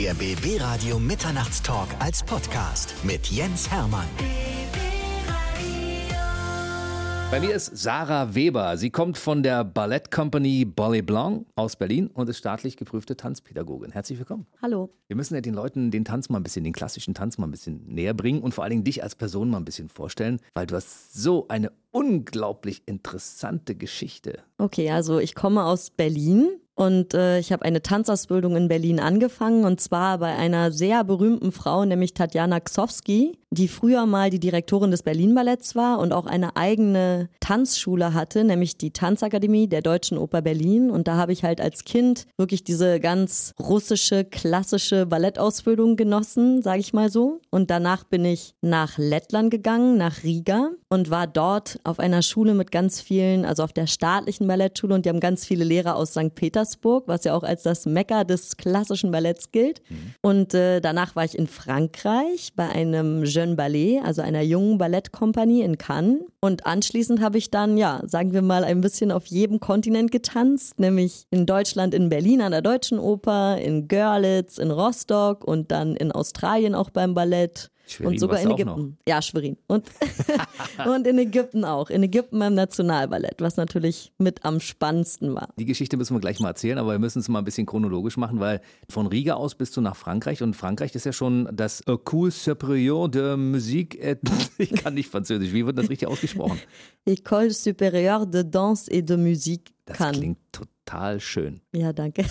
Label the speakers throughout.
Speaker 1: Der BB Radio Mitternachtstalk als Podcast mit Jens Hermann.
Speaker 2: Bei mir ist Sarah Weber. Sie kommt von der Ballett Company Bollet Blanc aus Berlin und ist staatlich geprüfte Tanzpädagogin. Herzlich willkommen.
Speaker 3: Hallo.
Speaker 2: Wir müssen ja den Leuten den Tanz mal ein bisschen, den klassischen Tanz mal ein bisschen näher bringen und vor allen Dingen dich als Person mal ein bisschen vorstellen, weil du hast so eine unglaublich interessante Geschichte.
Speaker 3: Okay, also ich komme aus Berlin und äh, ich habe eine Tanzausbildung in Berlin angefangen und zwar bei einer sehr berühmten Frau, nämlich Tatjana Ksowski, die früher mal die Direktorin des Berlin Balletts war und auch eine eigene Tanzschule hatte, nämlich die Tanzakademie der Deutschen Oper Berlin. Und da habe ich halt als Kind wirklich diese ganz russische, klassische Ballettausbildung genossen, sage ich mal so. Und danach bin ich nach Lettland gegangen, nach Riga und war dort auf einer Schule mit ganz vielen, also auf der staatlichen Ballettschule und die haben ganz viele Lehrer aus St. Petersburg, was ja auch als das Mekka des klassischen Balletts gilt. Mhm. Und äh, danach war ich in Frankreich bei einem Jeune Ballet, also einer jungen Ballettkompanie in Cannes. Und anschließend habe ich dann, ja, sagen wir mal, ein bisschen auf jedem Kontinent getanzt, nämlich in Deutschland, in Berlin an der Deutschen Oper, in Görlitz, in Rostock und dann in Australien auch beim Ballett.
Speaker 2: Schwerin
Speaker 3: und sogar in Ägypten. Ja, Schwerin. Und, und in Ägypten auch. In Ägypten beim Nationalballett, was natürlich mit am spannendsten war.
Speaker 2: Die Geschichte müssen wir gleich mal erzählen, aber wir müssen es mal ein bisschen chronologisch machen, weil von Riga aus bist du nach Frankreich und Frankreich ist ja schon das École Supérieure de Musique et ich kann nicht Französisch. Wie wird das richtig ausgesprochen?
Speaker 3: École Supérieure de Danse et de Musique.
Speaker 2: Das
Speaker 3: kann.
Speaker 2: klingt total schön.
Speaker 3: Ja, danke.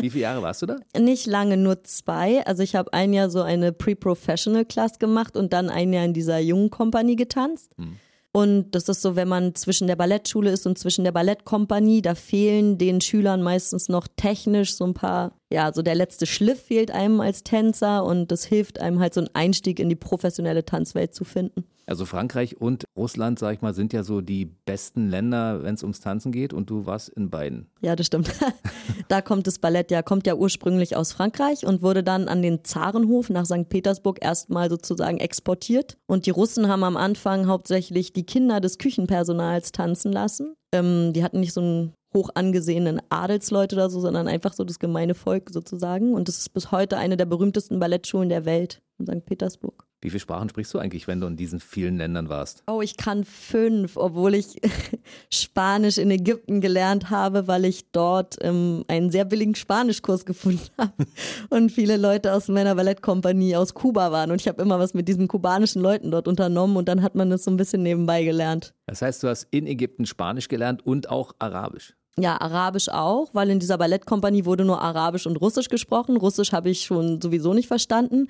Speaker 2: Wie viele Jahre warst du da?
Speaker 3: Nicht lange, nur zwei. Also ich habe ein Jahr so eine Pre-Professional Class gemacht und dann ein Jahr in dieser jungen Kompanie getanzt. Hm. Und das ist so, wenn man zwischen der Ballettschule ist und zwischen der Ballettkompanie, da fehlen den Schülern meistens noch technisch so ein paar, ja, so der letzte Schliff fehlt einem als Tänzer und das hilft einem halt so einen Einstieg in die professionelle Tanzwelt zu finden.
Speaker 2: Also Frankreich und Russland, sag ich mal, sind ja so die besten Länder, wenn es ums Tanzen geht und du warst in beiden.
Speaker 3: Ja, das stimmt. da kommt das Ballett ja, kommt ja ursprünglich aus Frankreich und wurde dann an den Zarenhof nach St. Petersburg erstmal sozusagen exportiert. Und die Russen haben am Anfang hauptsächlich die Kinder des Küchenpersonals tanzen lassen. Ähm, die hatten nicht so einen hoch angesehenen Adelsleute oder so, sondern einfach so das gemeine Volk sozusagen. Und das ist bis heute eine der berühmtesten Ballettschulen der Welt in St. Petersburg.
Speaker 2: Wie viele Sprachen sprichst du eigentlich, wenn du in diesen vielen Ländern warst?
Speaker 3: Oh, ich kann fünf, obwohl ich Spanisch in Ägypten gelernt habe, weil ich dort ähm, einen sehr billigen Spanischkurs gefunden habe und viele Leute aus meiner Ballettkompanie aus Kuba waren und ich habe immer was mit diesen kubanischen Leuten dort unternommen und dann hat man das so ein bisschen nebenbei gelernt.
Speaker 2: Das heißt, du hast in Ägypten Spanisch gelernt und auch Arabisch.
Speaker 3: Ja, Arabisch auch, weil in dieser Ballettkompanie wurde nur Arabisch und Russisch gesprochen. Russisch habe ich schon sowieso nicht verstanden.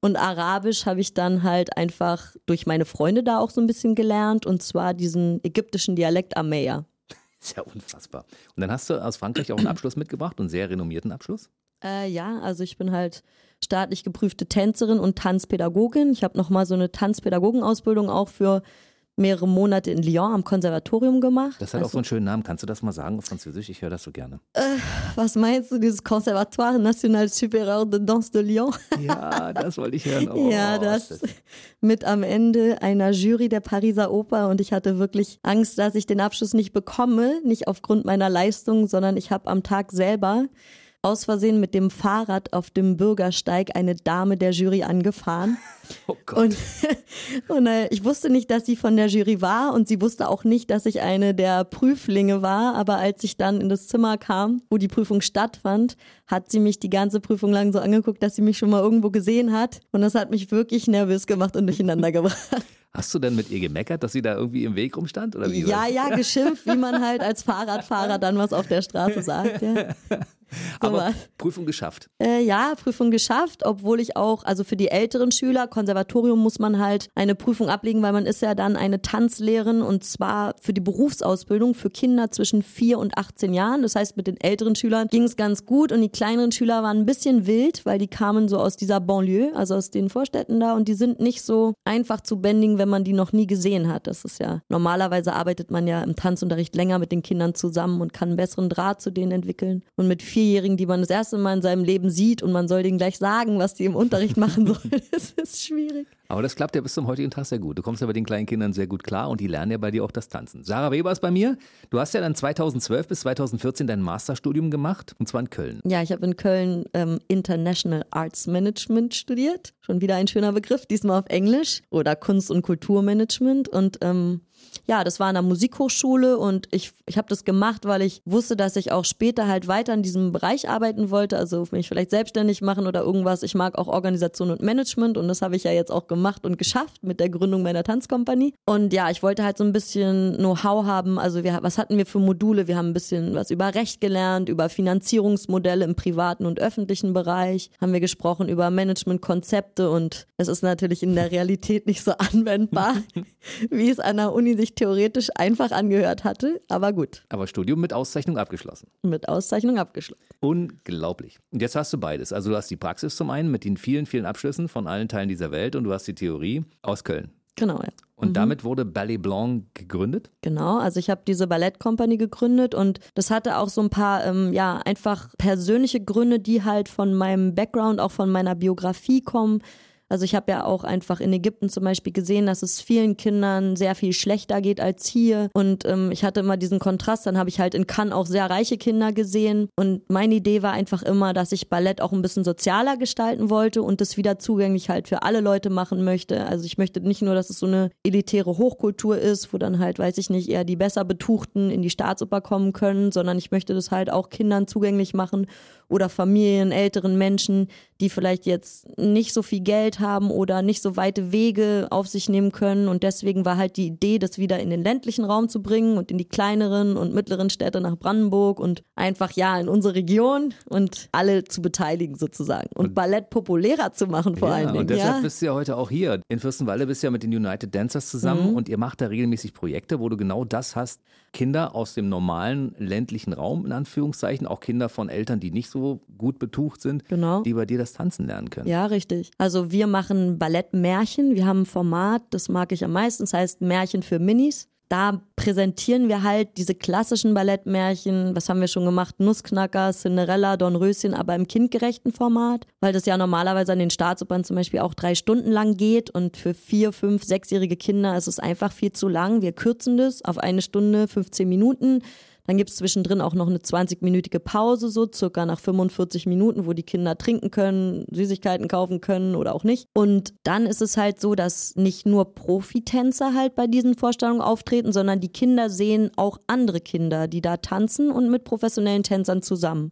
Speaker 3: Und Arabisch habe ich dann halt einfach durch meine Freunde da auch so ein bisschen gelernt und zwar diesen ägyptischen Dialekt Ameya.
Speaker 2: Ist ja unfassbar. Und dann hast du aus Frankreich auch einen Abschluss mitgebracht, einen sehr renommierten Abschluss?
Speaker 3: Äh, ja, also ich bin halt staatlich geprüfte Tänzerin und Tanzpädagogin. Ich habe nochmal so eine Tanzpädagogenausbildung auch für mehrere Monate in Lyon am Konservatorium gemacht.
Speaker 2: Das hat also, auch so einen schönen Namen. Kannst du das mal sagen auf Französisch? Ich höre das so gerne.
Speaker 3: Äh, was meinst du, dieses Conservatoire National Supérieur de Danse de Lyon?
Speaker 2: Ja, das wollte ich hören. Oh,
Speaker 3: ja, das, das mit am Ende einer Jury der Pariser Oper und ich hatte wirklich Angst, dass ich den Abschluss nicht bekomme, nicht aufgrund meiner Leistung, sondern ich habe am Tag selber aus Versehen mit dem Fahrrad auf dem Bürgersteig eine Dame der Jury angefahren.
Speaker 2: Oh Gott.
Speaker 3: Und, und äh, ich wusste nicht, dass sie von der Jury war und sie wusste auch nicht, dass ich eine der Prüflinge war. Aber als ich dann in das Zimmer kam, wo die Prüfung stattfand, hat sie mich die ganze Prüfung lang so angeguckt, dass sie mich schon mal irgendwo gesehen hat. Und das hat mich wirklich nervös gemacht und durcheinander gebracht.
Speaker 2: Hast du denn mit ihr gemeckert, dass sie da irgendwie im Weg rumstand? Oder wie
Speaker 3: ja, ja, geschimpft, wie man halt als Fahrradfahrer dann was auf der Straße sagt. Ja.
Speaker 2: Aber Prüfung geschafft.
Speaker 3: Äh, ja, Prüfung geschafft, obwohl ich auch, also für die älteren Schüler, Konservatorium muss man halt eine Prüfung ablegen, weil man ist ja dann eine Tanzlehrerin und zwar für die Berufsausbildung für Kinder zwischen 4 und 18 Jahren. Das heißt, mit den älteren Schülern ging es ganz gut und die kleineren Schüler waren ein bisschen wild, weil die kamen so aus dieser Banlieue, also aus den Vorstädten da und die sind nicht so einfach zu bändigen, wenn man die noch nie gesehen hat. Das ist ja, normalerweise arbeitet man ja im Tanzunterricht länger mit den Kindern zusammen und kann einen besseren Draht zu denen entwickeln. Und mit vier Vierjährigen, die man das erste Mal in seinem Leben sieht und man soll denen gleich sagen, was die im Unterricht machen sollen. Das ist schwierig.
Speaker 2: Aber das klappt ja bis zum heutigen Tag sehr gut. Du kommst ja bei den kleinen Kindern sehr gut klar und die lernen ja bei dir auch das Tanzen. Sarah Weber ist bei mir. Du hast ja dann 2012 bis 2014 dein Masterstudium gemacht und zwar in Köln.
Speaker 3: Ja, ich habe in Köln ähm, International Arts Management studiert. Schon wieder ein schöner Begriff, diesmal auf Englisch. Oder Kunst- und Kulturmanagement. Und ähm, ja, das war an der Musikhochschule und ich, ich habe das gemacht, weil ich wusste, dass ich auch später halt weiter in diesem Bereich arbeiten wollte, also mich vielleicht selbstständig machen oder irgendwas. Ich mag auch Organisation und Management und das habe ich ja jetzt auch gemacht und geschafft mit der Gründung meiner Tanzkompanie. Und ja, ich wollte halt so ein bisschen Know-how haben. Also wir, was hatten wir für Module? Wir haben ein bisschen was über Recht gelernt, über Finanzierungsmodelle im privaten und öffentlichen Bereich, haben wir gesprochen über Managementkonzepte und es ist natürlich in der Realität nicht so anwendbar, wie es an der Uni sich theoretisch einfach angehört hatte, aber gut.
Speaker 2: Aber Studium mit Auszeichnung abgeschlossen.
Speaker 3: Mit Auszeichnung abgeschlossen.
Speaker 2: Unglaublich. Und jetzt hast du beides. Also du hast die Praxis zum einen mit den vielen, vielen Abschlüssen von allen Teilen dieser Welt und du hast die Theorie aus Köln.
Speaker 3: Genau, ja.
Speaker 2: Und mhm. damit wurde Ballet Blanc gegründet?
Speaker 3: Genau, also ich habe diese Ballettkompanie gegründet und das hatte auch so ein paar, ähm, ja, einfach persönliche Gründe, die halt von meinem Background, auch von meiner Biografie kommen. Also ich habe ja auch einfach in Ägypten zum Beispiel gesehen, dass es vielen Kindern sehr viel schlechter geht als hier. Und ähm, ich hatte immer diesen Kontrast. Dann habe ich halt in Cannes auch sehr reiche Kinder gesehen. Und meine Idee war einfach immer, dass ich Ballett auch ein bisschen sozialer gestalten wollte und das wieder zugänglich halt für alle Leute machen möchte. Also ich möchte nicht nur, dass es so eine elitäre Hochkultur ist, wo dann halt, weiß ich nicht, eher die besser Betuchten in die Staatsoper kommen können, sondern ich möchte das halt auch Kindern zugänglich machen oder Familien, älteren Menschen, die vielleicht jetzt nicht so viel Geld haben oder nicht so weite Wege auf sich nehmen können. Und deswegen war halt die Idee, das wieder in den ländlichen Raum zu bringen und in die kleineren und mittleren Städte nach Brandenburg und einfach ja in unsere Region und alle zu beteiligen sozusagen und, und Ballett populärer zu machen vor
Speaker 2: ja,
Speaker 3: allen Dingen.
Speaker 2: Und deshalb
Speaker 3: ja?
Speaker 2: bist du ja heute auch hier. In Fürstenwalde bist du ja mit den United Dancers zusammen mhm. und ihr macht da regelmäßig Projekte, wo du genau das hast. Kinder aus dem normalen ländlichen Raum, in Anführungszeichen, auch Kinder von Eltern, die nicht so gut betucht sind,
Speaker 3: genau.
Speaker 2: die bei dir das Tanzen lernen können.
Speaker 3: Ja, richtig. Also wir machen Ballettmärchen. Wir haben ein Format, das mag ich am meisten, das heißt Märchen für Minis. Da präsentieren wir halt diese klassischen Ballettmärchen, was haben wir schon gemacht, Nussknacker, Cinderella, Dornröschen, aber im kindgerechten Format, weil das ja normalerweise an den Staatsopern zum Beispiel auch drei Stunden lang geht und für vier, fünf, sechsjährige Kinder ist es einfach viel zu lang. Wir kürzen das auf eine Stunde, 15 Minuten dann gibt es zwischendrin auch noch eine 20-minütige Pause, so circa nach 45 Minuten, wo die Kinder trinken können, Süßigkeiten kaufen können oder auch nicht. Und dann ist es halt so, dass nicht nur Profitänzer halt bei diesen Vorstellungen auftreten, sondern die Kinder sehen auch andere Kinder, die da tanzen und mit professionellen Tänzern zusammen.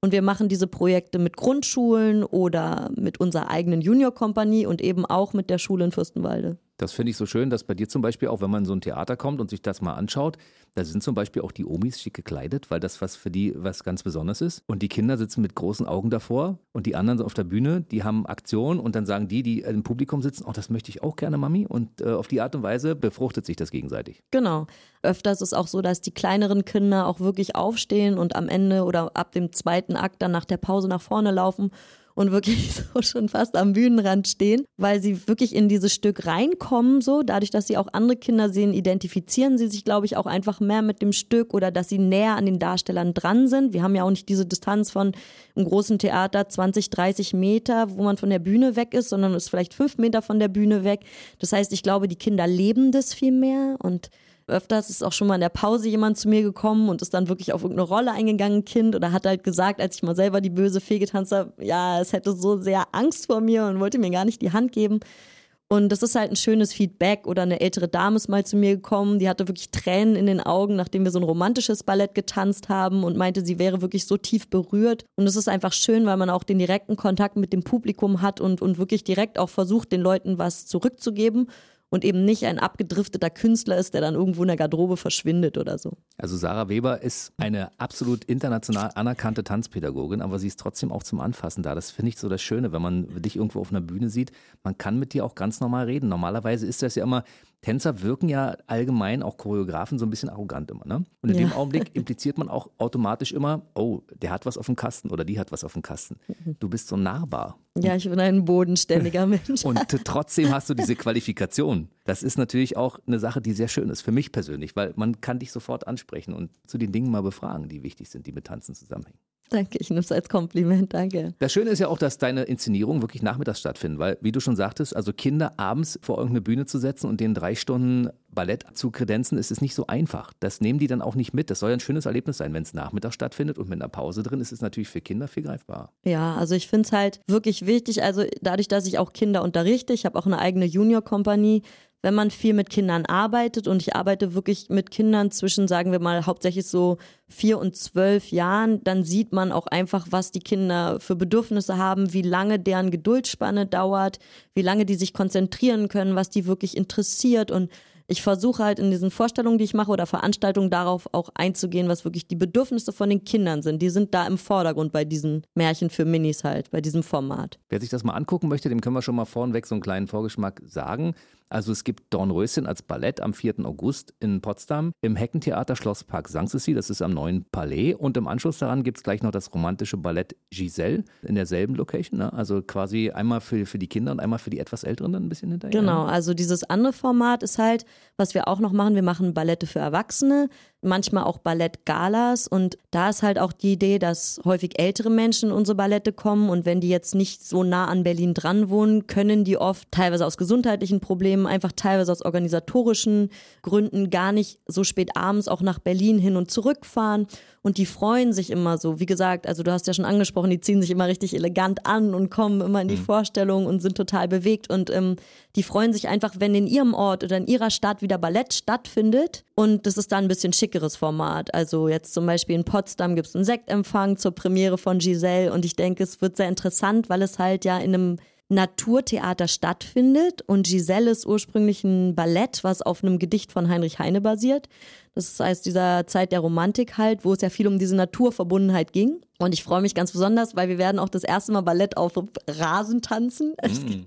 Speaker 3: Und wir machen diese Projekte mit Grundschulen oder mit unserer eigenen Juniorkompanie und eben auch mit der Schule in Fürstenwalde.
Speaker 2: Das finde ich so schön, dass bei dir zum Beispiel auch, wenn man in so ein Theater kommt und sich das mal anschaut, da sind zum Beispiel auch die Omis schick gekleidet, weil das was für die was ganz Besonderes ist. Und die Kinder sitzen mit großen Augen davor und die anderen auf der Bühne, die haben Aktion und dann sagen die, die im Publikum sitzen, oh, das möchte ich auch gerne, Mami. Und äh, auf die Art und Weise befruchtet sich das gegenseitig.
Speaker 3: Genau. Öfters ist es auch so, dass die kleineren Kinder auch wirklich aufstehen und am Ende oder ab dem zweiten Akt dann nach der Pause nach vorne laufen und wirklich so schon fast am Bühnenrand stehen, weil sie wirklich in dieses Stück reinkommen, so. Dadurch, dass sie auch andere Kinder sehen, identifizieren sie sich, glaube ich, auch einfach mehr mit dem Stück oder dass sie näher an den Darstellern dran sind. Wir haben ja auch nicht diese Distanz von im großen Theater 20, 30 Meter, wo man von der Bühne weg ist, sondern ist vielleicht fünf Meter von der Bühne weg. Das heißt, ich glaube, die Kinder leben das viel mehr und Öfters ist auch schon mal in der Pause jemand zu mir gekommen und ist dann wirklich auf irgendeine Rolle eingegangen, Kind, oder hat halt gesagt, als ich mal selber die böse Fee getanzt habe, ja, es hätte so sehr Angst vor mir und wollte mir gar nicht die Hand geben. Und das ist halt ein schönes Feedback. Oder eine ältere Dame ist mal zu mir gekommen, die hatte wirklich Tränen in den Augen, nachdem wir so ein romantisches Ballett getanzt haben und meinte, sie wäre wirklich so tief berührt. Und es ist einfach schön, weil man auch den direkten Kontakt mit dem Publikum hat und, und wirklich direkt auch versucht, den Leuten was zurückzugeben und eben nicht ein abgedrifteter Künstler ist, der dann irgendwo in der Garderobe verschwindet oder so.
Speaker 2: Also Sarah Weber ist eine absolut international anerkannte Tanzpädagogin, aber sie ist trotzdem auch zum Anfassen da. Das finde ich so das Schöne, wenn man dich irgendwo auf einer Bühne sieht. Man kann mit dir auch ganz normal reden. Normalerweise ist das ja immer, Tänzer wirken ja allgemein, auch Choreografen, so ein bisschen arrogant immer. Ne? Und in ja. dem Augenblick impliziert man auch automatisch immer, oh, der hat was auf dem Kasten oder die hat was auf dem Kasten. Mhm. Du bist so nahbar.
Speaker 3: Ja, ich bin ein bodenständiger Mensch.
Speaker 2: Und trotzdem hast du diese Qualifikation. Das ist natürlich auch eine Sache, die sehr schön ist, für mich persönlich, weil man kann dich sofort ansprechen und zu den Dingen mal befragen, die wichtig sind, die mit Tanzen zusammenhängen.
Speaker 3: Danke, ich nehme es als Kompliment, danke.
Speaker 2: Das Schöne ist ja auch, dass deine Inszenierungen wirklich nachmittags stattfinden, weil, wie du schon sagtest, also Kinder abends vor irgendeine Bühne zu setzen und denen drei Stunden Ballett zu kredenzen, ist es nicht so einfach. Das nehmen die dann auch nicht mit. Das soll ja ein schönes Erlebnis sein, wenn es nachmittags stattfindet und mit einer Pause drin ist, ist es natürlich für Kinder viel greifbarer.
Speaker 3: Ja, also ich finde es halt wirklich wichtig, also dadurch, dass ich auch Kinder unterrichte, ich habe auch eine eigene Junior-Kompanie, wenn man viel mit Kindern arbeitet und ich arbeite wirklich mit Kindern zwischen, sagen wir mal, hauptsächlich so vier und zwölf Jahren, dann sieht man auch einfach, was die Kinder für Bedürfnisse haben, wie lange deren Geduldsspanne dauert, wie lange die sich konzentrieren können, was die wirklich interessiert und ich versuche halt in diesen Vorstellungen, die ich mache oder Veranstaltungen darauf auch einzugehen, was wirklich die Bedürfnisse von den Kindern sind. Die sind da im Vordergrund bei diesen Märchen für Minis halt, bei diesem Format.
Speaker 2: Wer sich das mal angucken möchte, dem können wir schon mal vorneweg so einen kleinen Vorgeschmack sagen. Also es gibt Dornröschen als Ballett am 4. August in Potsdam im Heckentheater Schlosspark Sanssouci, das ist am neuen Palais. Und im Anschluss daran gibt es gleich noch das romantische Ballett Giselle in derselben Location. Ne? Also quasi einmal für, für die Kinder und einmal für die etwas Älteren dann ein bisschen hinterher.
Speaker 3: Genau, also dieses andere Format ist halt, was wir auch noch machen, wir machen Ballette für Erwachsene manchmal auch Ballettgalas. Und da ist halt auch die Idee, dass häufig ältere Menschen in unsere Ballette kommen. Und wenn die jetzt nicht so nah an Berlin dran wohnen, können die oft teilweise aus gesundheitlichen Problemen, einfach teilweise aus organisatorischen Gründen gar nicht so spät abends auch nach Berlin hin und zurück fahren und die freuen sich immer so. Wie gesagt, also du hast ja schon angesprochen, die ziehen sich immer richtig elegant an und kommen immer in die mhm. Vorstellung und sind total bewegt und ähm, die freuen sich einfach, wenn in ihrem Ort oder in ihrer Stadt wieder Ballett stattfindet und das ist dann ein bisschen schickeres Format. Also jetzt zum Beispiel in Potsdam gibt es einen Sektempfang zur Premiere von Giselle und ich denke, es wird sehr interessant, weil es halt ja in einem Naturtheater stattfindet und Giselle ist ursprünglich ein Ballett, was auf einem Gedicht von Heinrich Heine basiert. Das heißt, dieser Zeit der Romantik halt, wo es ja viel um diese Naturverbundenheit ging. Und ich freue mich ganz besonders, weil wir werden auch das erste Mal Ballett auf Rasen tanzen. Mm.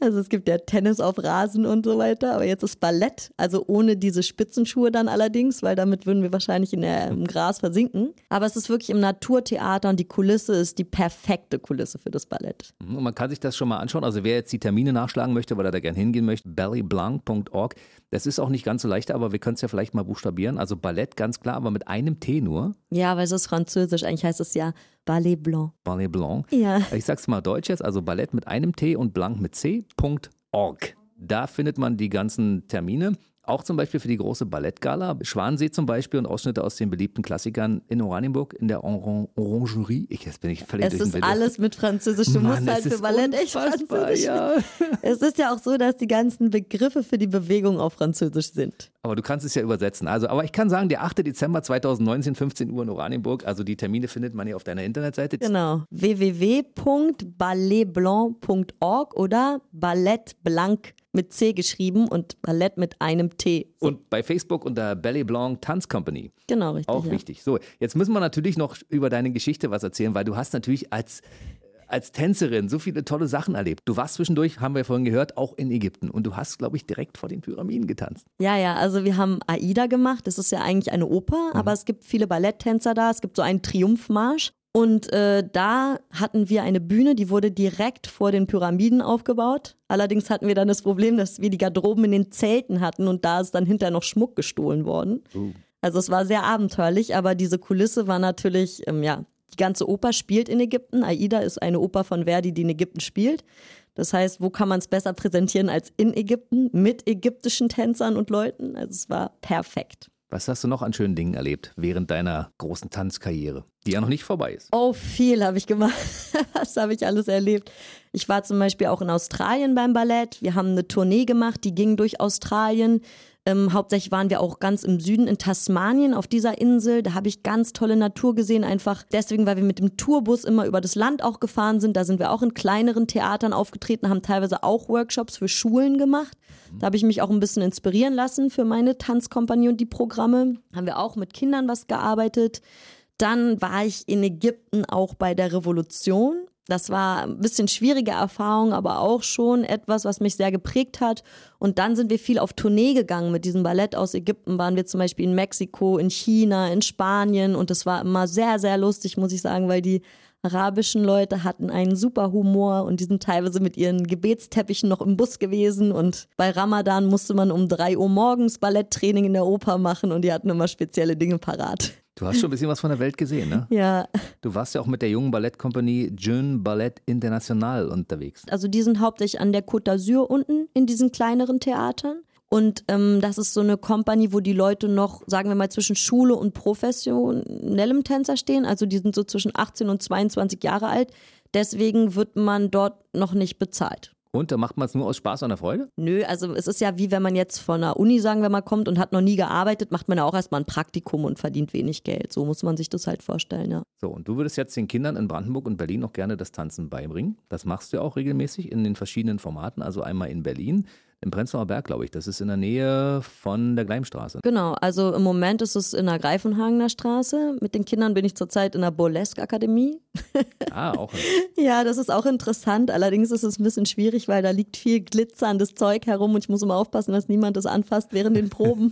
Speaker 3: Also es gibt ja Tennis auf Rasen und so weiter, aber jetzt ist Ballett, also ohne diese Spitzenschuhe dann allerdings, weil damit würden wir wahrscheinlich in der, im Gras versinken. Aber es ist wirklich im Naturtheater und die Kulisse ist die perfekte Kulisse für das Ballett.
Speaker 2: Und man kann sich das schon mal anschauen. Also wer jetzt die Termine nachschlagen möchte, weil er da gerne hingehen möchte, bellyblanc.org. Das ist auch nicht ganz so leicht, aber wir können es ja vielleicht mal buchstabieren. Also Ballett ganz klar, aber mit einem T nur.
Speaker 3: Ja, weil es ist französisch. Eigentlich heißt es ja Ballet Blanc.
Speaker 2: Ballet Blanc.
Speaker 3: Ja.
Speaker 2: Ich sag's mal deutsch jetzt, also Ballett mit einem T und Blanc mit C.org. Da findet man die ganzen Termine. Auch zum Beispiel für die große Ballettgala. Schwansee zum Beispiel und Ausschnitte aus den beliebten Klassikern in Oranienburg in der Oran Orangerie. Ich, jetzt bin ich völlig
Speaker 3: Es ist alles mit Französisch. Du Mann, musst halt für Ballett echt Französisch. Ja. Es ist ja auch so, dass die ganzen Begriffe für die Bewegung auf Französisch sind.
Speaker 2: Aber du kannst es ja übersetzen. Also, aber ich kann sagen, der 8. Dezember 2019, 15 Uhr in Oranienburg. Also die Termine findet man hier auf deiner Internetseite.
Speaker 3: Genau. www.balletblanc.org oder Ballettblanc mit C geschrieben und Ballett mit einem T.
Speaker 2: Und bei Facebook unter Ballet Blanc Tanz Company.
Speaker 3: Genau, richtig.
Speaker 2: Auch
Speaker 3: ja.
Speaker 2: wichtig. So, jetzt müssen wir natürlich noch über deine Geschichte was erzählen, weil du hast natürlich als als Tänzerin so viele tolle Sachen erlebt. Du warst zwischendurch, haben wir vorhin gehört, auch in Ägypten und du hast, glaube ich, direkt vor den Pyramiden getanzt.
Speaker 3: Ja, ja, also wir haben Aida gemacht. Das ist ja eigentlich eine Oper, mhm. aber es gibt viele Balletttänzer da. Es gibt so einen Triumphmarsch und äh, da hatten wir eine Bühne, die wurde direkt vor den Pyramiden aufgebaut. Allerdings hatten wir dann das Problem, dass wir die Garderoben in den Zelten hatten und da ist dann hinterher noch Schmuck gestohlen worden. Uh. Also es war sehr abenteuerlich, aber diese Kulisse war natürlich, ähm, ja, die ganze Oper spielt in Ägypten. Aida ist eine Oper von Verdi, die in Ägypten spielt. Das heißt, wo kann man es besser präsentieren als in Ägypten mit ägyptischen Tänzern und Leuten? Also es war perfekt.
Speaker 2: Was hast du noch an schönen Dingen erlebt während deiner großen Tanzkarriere, die ja noch nicht vorbei ist?
Speaker 3: Oh, viel habe ich gemacht. Was habe ich alles erlebt? Ich war zum Beispiel auch in Australien beim Ballett. Wir haben eine Tournee gemacht, die ging durch Australien. Ähm, hauptsächlich waren wir auch ganz im Süden in Tasmanien auf dieser Insel. Da habe ich ganz tolle Natur gesehen, einfach deswegen, weil wir mit dem Tourbus immer über das Land auch gefahren sind. Da sind wir auch in kleineren Theatern aufgetreten, haben teilweise auch Workshops für Schulen gemacht. Da habe ich mich auch ein bisschen inspirieren lassen für meine Tanzkompanie und die Programme. Haben wir auch mit Kindern was gearbeitet. Dann war ich in Ägypten auch bei der Revolution. Das war ein bisschen schwierige Erfahrung, aber auch schon etwas, was mich sehr geprägt hat. Und dann sind wir viel auf Tournee gegangen mit diesem Ballett aus Ägypten. Waren wir zum Beispiel in Mexiko, in China, in Spanien. Und das war immer sehr, sehr lustig, muss ich sagen, weil die arabischen Leute hatten einen super Humor und die sind teilweise mit ihren Gebetsteppichen noch im Bus gewesen und bei Ramadan musste man um drei Uhr morgens Balletttraining in der Oper machen und die hatten immer spezielle Dinge parat.
Speaker 2: Du hast schon ein bisschen was von der Welt gesehen, ne?
Speaker 3: Ja.
Speaker 2: Du warst ja auch mit der jungen Ballettkompanie Jeune Ballet International unterwegs.
Speaker 3: Also die sind hauptsächlich an der Côte d'Azur unten in diesen kleineren Theatern. Und ähm, das ist so eine Company, wo die Leute noch, sagen wir mal, zwischen Schule und professionellem Tänzer stehen. Also die sind so zwischen 18 und 22 Jahre alt. Deswegen wird man dort noch nicht bezahlt.
Speaker 2: Und da macht man es nur aus Spaß und der Freude?
Speaker 3: Nö, also es ist ja wie wenn man jetzt von der Uni, sagen wir mal, kommt und hat noch nie gearbeitet, macht man ja auch erstmal ein Praktikum und verdient wenig Geld. So muss man sich das halt vorstellen, ja.
Speaker 2: So, und du würdest jetzt den Kindern in Brandenburg und Berlin auch gerne das Tanzen beibringen. Das machst du ja auch regelmäßig in den verschiedenen Formaten, also einmal in Berlin, im Prenzlauer Berg, glaube ich. Das ist in der Nähe von der Gleimstraße.
Speaker 3: Genau, also im Moment ist es in der Greifenhagener Straße. Mit den Kindern bin ich zurzeit in der Burlesque-Akademie.
Speaker 2: Ah, auch.
Speaker 3: ja, das ist auch interessant. Allerdings ist es ein bisschen schwierig, weil da liegt viel glitzerndes Zeug herum und ich muss immer aufpassen, dass niemand das anfasst während den Proben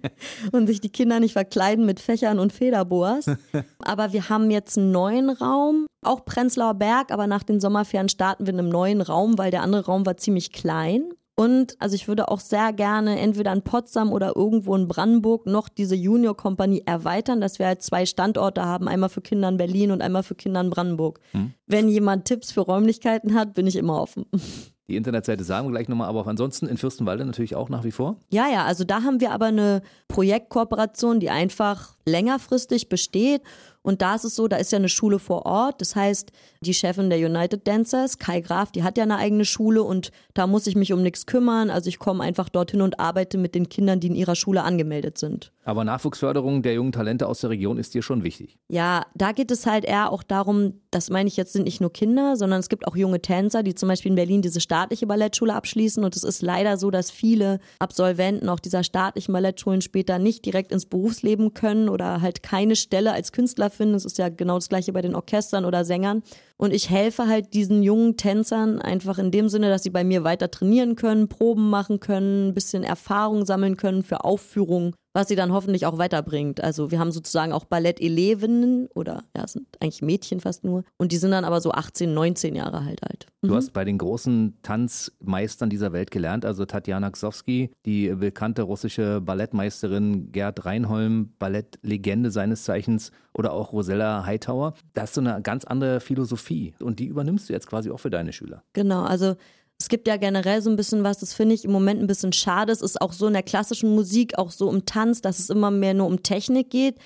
Speaker 3: und sich die Kinder nicht verkleiden mit Fächern und Federboas. Aber wir haben jetzt einen neuen Raum, auch Prenzlauer Berg, aber nach den Sommerferien starten wir in einem neuen Raum, weil der andere Raum war ziemlich klein. Und also ich würde auch sehr gerne entweder in Potsdam oder irgendwo in Brandenburg noch diese Junior-Kompanie erweitern, dass wir halt zwei Standorte haben, einmal für Kinder in Berlin und einmal für Kinder in Brandenburg. Hm. Wenn jemand Tipps für Räumlichkeiten hat, bin ich immer offen.
Speaker 2: Die Internetseite sagen wir gleich nochmal, aber auch ansonsten in Fürstenwalde natürlich auch nach wie vor?
Speaker 3: Ja, ja, also da haben wir aber eine Projektkooperation, die einfach längerfristig besteht und da ist es so, da ist ja eine Schule vor Ort. Das heißt, die Chefin der United Dancers, Kai Graf, die hat ja eine eigene Schule und da muss ich mich um nichts kümmern. Also ich komme einfach dorthin und arbeite mit den Kindern, die in ihrer Schule angemeldet sind.
Speaker 2: Aber Nachwuchsförderung der jungen Talente aus der Region ist dir schon wichtig.
Speaker 3: Ja, da geht es halt eher auch darum, das meine ich jetzt sind nicht nur Kinder, sondern es gibt auch junge Tänzer, die zum Beispiel in Berlin diese staatliche Ballettschule abschließen. Und es ist leider so, dass viele Absolventen auch dieser staatlichen Ballettschulen später nicht direkt ins Berufsleben können oder halt keine Stelle als Künstler finden. Es ist ja genau das gleiche bei den Orchestern oder Sängern. Und ich helfe halt diesen jungen Tänzern einfach in dem Sinne, dass sie bei mir weiter trainieren können, Proben machen können, ein bisschen Erfahrung sammeln können für Aufführungen, was sie dann hoffentlich auch weiterbringt. Also wir haben sozusagen auch Ballett-Elevinnen oder ja, sind eigentlich Mädchen fast nur. Und die sind dann aber so 18, 19 Jahre halt alt.
Speaker 2: Mhm. Du hast bei den großen Tanzmeistern dieser Welt gelernt, also Tatjana Ksowski, die bekannte russische Ballettmeisterin Gerd Reinholm, Ballettlegende seines Zeichens oder auch Rosella Hightower. Das ist so eine ganz andere Philosophie und die übernimmst du jetzt quasi auch für deine Schüler.
Speaker 3: Genau, also es gibt ja generell so ein bisschen was, das finde ich im Moment ein bisschen schade. Es ist auch so in der klassischen Musik, auch so im Tanz, dass es immer mehr nur um Technik geht.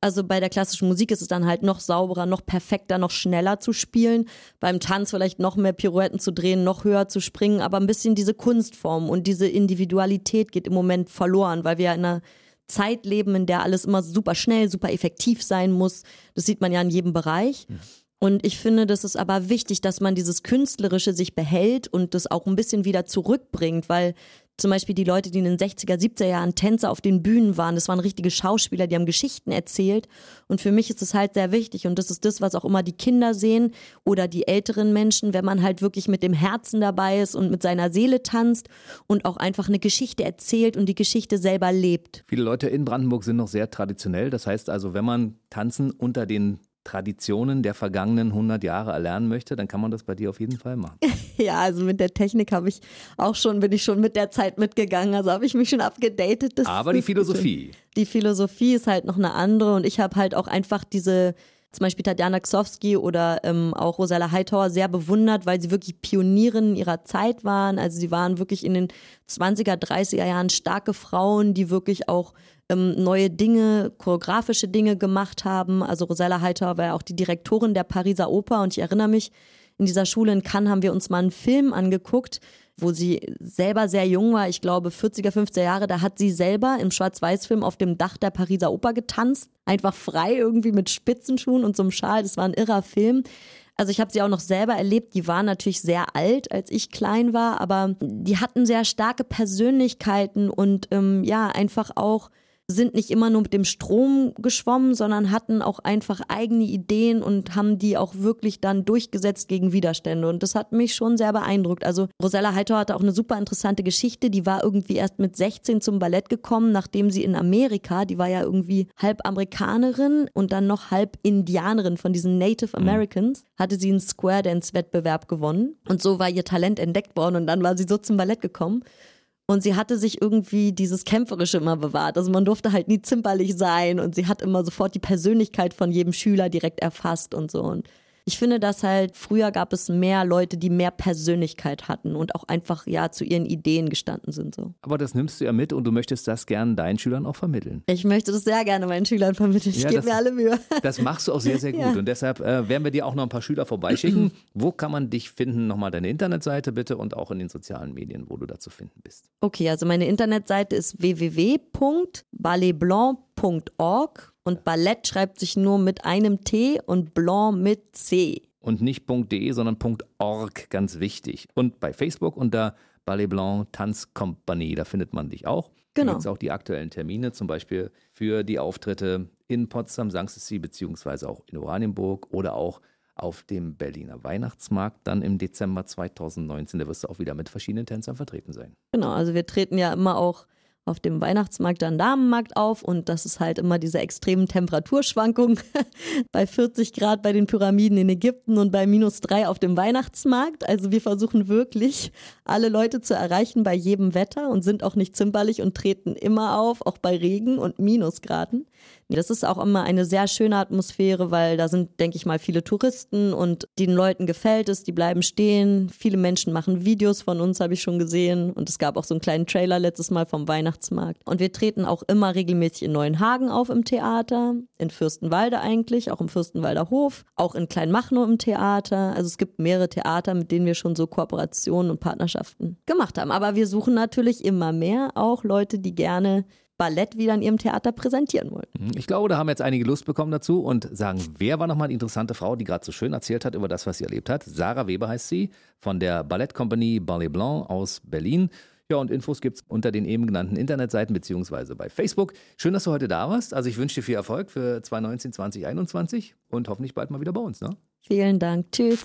Speaker 3: Also bei der klassischen Musik ist es dann halt noch sauberer, noch perfekter, noch schneller zu spielen. Beim Tanz vielleicht noch mehr Pirouetten zu drehen, noch höher zu springen. Aber ein bisschen diese Kunstform und diese Individualität geht im Moment verloren, weil wir in einer Zeit leben, in der alles immer super schnell, super effektiv sein muss. Das sieht man ja in jedem Bereich. Und ich finde, das ist aber wichtig, dass man dieses Künstlerische sich behält und das auch ein bisschen wieder zurückbringt, weil zum Beispiel die Leute, die in den 60er, 70er Jahren Tänzer auf den Bühnen waren, das waren richtige Schauspieler, die haben Geschichten erzählt. Und für mich ist es halt sehr wichtig und das ist das, was auch immer die Kinder sehen oder die älteren Menschen, wenn man halt wirklich mit dem Herzen dabei ist und mit seiner Seele tanzt und auch einfach eine Geschichte erzählt und die Geschichte selber lebt.
Speaker 2: Viele Leute in Brandenburg sind noch sehr traditionell. Das heißt also, wenn man tanzen unter den Traditionen der vergangenen 100 Jahre erlernen möchte, dann kann man das bei dir auf jeden Fall machen.
Speaker 3: ja, also mit der Technik habe ich auch schon, bin ich schon mit der Zeit mitgegangen, also habe ich mich schon abgedatet.
Speaker 2: Aber die Philosophie.
Speaker 3: Die Philosophie ist halt noch eine andere und ich habe halt auch einfach diese zum Beispiel Tatjana Ksowski oder ähm, auch Rosella Hightower sehr bewundert, weil sie wirklich Pionierinnen ihrer Zeit waren. Also sie waren wirklich in den 20er, 30er Jahren starke Frauen, die wirklich auch ähm, neue Dinge, choreografische Dinge gemacht haben. Also Rosella Heiter war ja auch die Direktorin der Pariser Oper und ich erinnere mich, in dieser Schule in Cannes haben wir uns mal einen Film angeguckt, wo sie selber sehr jung war, ich glaube 40er, 50er Jahre, da hat sie selber im Schwarz-Weiß-Film auf dem Dach der Pariser Oper getanzt, einfach frei irgendwie mit Spitzenschuhen und so einem Schal, das war ein irrer Film. Also ich habe sie auch noch selber erlebt, die waren natürlich sehr alt, als ich klein war, aber die hatten sehr starke Persönlichkeiten und ähm, ja, einfach auch sind nicht immer nur mit dem Strom geschwommen, sondern hatten auch einfach eigene Ideen und haben die auch wirklich dann durchgesetzt gegen Widerstände. Und das hat mich schon sehr beeindruckt. Also Rosella Hightower hatte auch eine super interessante Geschichte. Die war irgendwie erst mit 16 zum Ballett gekommen, nachdem sie in Amerika, die war ja irgendwie halb Amerikanerin und dann noch halb Indianerin von diesen Native mhm. Americans, hatte sie einen Square Dance Wettbewerb gewonnen. Und so war ihr Talent entdeckt worden und dann war sie so zum Ballett gekommen. Und sie hatte sich irgendwie dieses Kämpferische immer bewahrt. Also man durfte halt nie zimperlich sein und sie hat immer sofort die Persönlichkeit von jedem Schüler direkt erfasst und so. Und ich finde, dass halt früher gab es mehr Leute, die mehr Persönlichkeit hatten und auch einfach ja zu ihren Ideen gestanden sind so.
Speaker 2: Aber das nimmst du ja mit und du möchtest das gern deinen Schülern auch vermitteln.
Speaker 3: Ich möchte das sehr gerne meinen Schülern vermitteln. Ich
Speaker 2: Ja,
Speaker 3: gebe mir alle Mühe.
Speaker 2: Das machst du auch sehr, sehr gut.
Speaker 3: Ja.
Speaker 2: Und deshalb äh, werden wir dir auch noch ein paar Schüler vorbeischicken. Wo kann man dich finden? Nochmal deine Internetseite bitte und auch in den sozialen Medien, wo du da zu finden bist.
Speaker 3: Okay, also meine Internetseite ist www.balletblanc.org und Ballett schreibt sich nur mit einem T und Blanc mit C.
Speaker 2: Und nicht .de, sondern .org, ganz wichtig. Und bei Facebook unter Ballet Blanc Tanzkompanie, da findet man dich auch. Da
Speaker 3: Genau.
Speaker 2: gibt es auch die aktuellen Termine, zum Beispiel für die Auftritte in Potsdam, Sanssouci, beziehungsweise auch in Oranienburg oder auch auf dem Berliner Weihnachtsmarkt dann im Dezember 2019. Da wirst du auch wieder mit verschiedenen Tänzern vertreten sein.
Speaker 3: Genau, also wir treten ja immer auch auf dem Weihnachtsmarkt, dann Damenmarkt auf und das ist halt immer diese extremen Temperaturschwankungen bei 40 Grad bei den Pyramiden in Ägypten und bei minus drei auf dem Weihnachtsmarkt. Also wir versuchen wirklich alle Leute zu erreichen bei jedem Wetter und sind auch nicht zimperlich und treten immer auf, auch bei Regen und Minusgraden. Das ist auch immer eine sehr schöne Atmosphäre, weil da sind, denke ich mal, viele Touristen und den Leuten gefällt es, die bleiben stehen. Viele Menschen machen Videos von uns, habe ich schon gesehen. Und es gab auch so einen kleinen Trailer letztes Mal vom Weihnachtsmarkt. Und wir treten auch immer regelmäßig in Neuenhagen auf im Theater, in Fürstenwalde eigentlich, auch im Fürstenwalder Hof, auch in Kleinmachnow im Theater. Also es gibt mehrere Theater, mit denen wir schon so Kooperationen und Partnerschaften gemacht haben. Aber wir suchen natürlich immer mehr auch Leute, die gerne Ballett wieder in ihrem Theater präsentieren wollen.
Speaker 2: Mhm. Ich glaube, da haben jetzt einige Lust bekommen dazu und sagen, wer war nochmal die interessante Frau, die gerade so schön erzählt hat über das, was sie erlebt hat? Sarah Weber heißt sie von der Ballettkompanie Ballet Blanc aus Berlin. Ja, und Infos gibt's unter den eben genannten Internetseiten beziehungsweise bei Facebook. Schön, dass du heute da warst. Also ich wünsche dir viel Erfolg für 2019, 2021 und hoffentlich bald mal wieder bei uns. Ne?
Speaker 3: Vielen Dank. Tschüss.